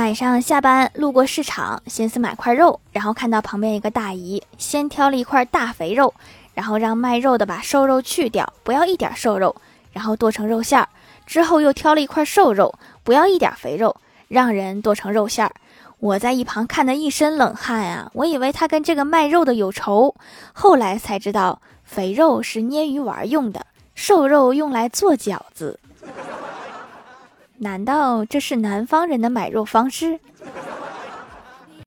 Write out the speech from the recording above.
晚上下班路过市场，寻思买块肉，然后看到旁边一个大姨先挑了一块大肥肉，然后让卖肉的把瘦肉去掉，不要一点瘦肉，然后剁成肉馅儿。之后又挑了一块瘦肉，不要一点肥肉，让人剁成肉馅儿。我在一旁看得一身冷汗啊！我以为他跟这个卖肉的有仇，后来才知道肥肉是捏鱼丸用的，瘦肉用来做饺子。难道这是南方人的买肉方式？